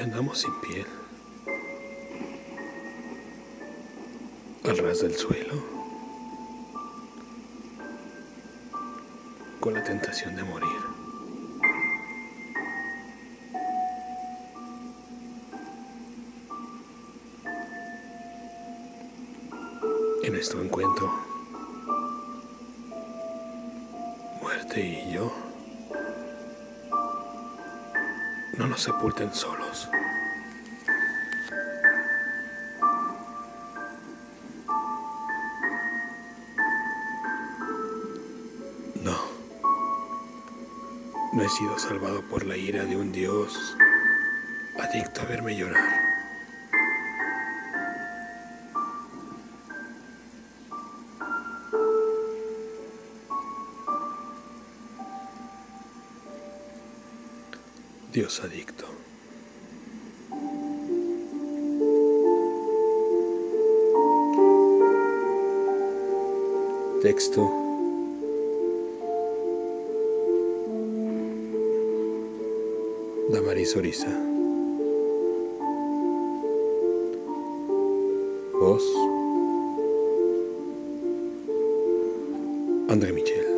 Andamos sin piel. Al ras del suelo. Con la tentación de morir. En nuestro encuentro, muerte y yo no nos sepulten solos. No, no he sido salvado por la ira de un Dios adicto a verme llorar. Dios adicto. Texto. Damaris Orisa. Voz. André Michel.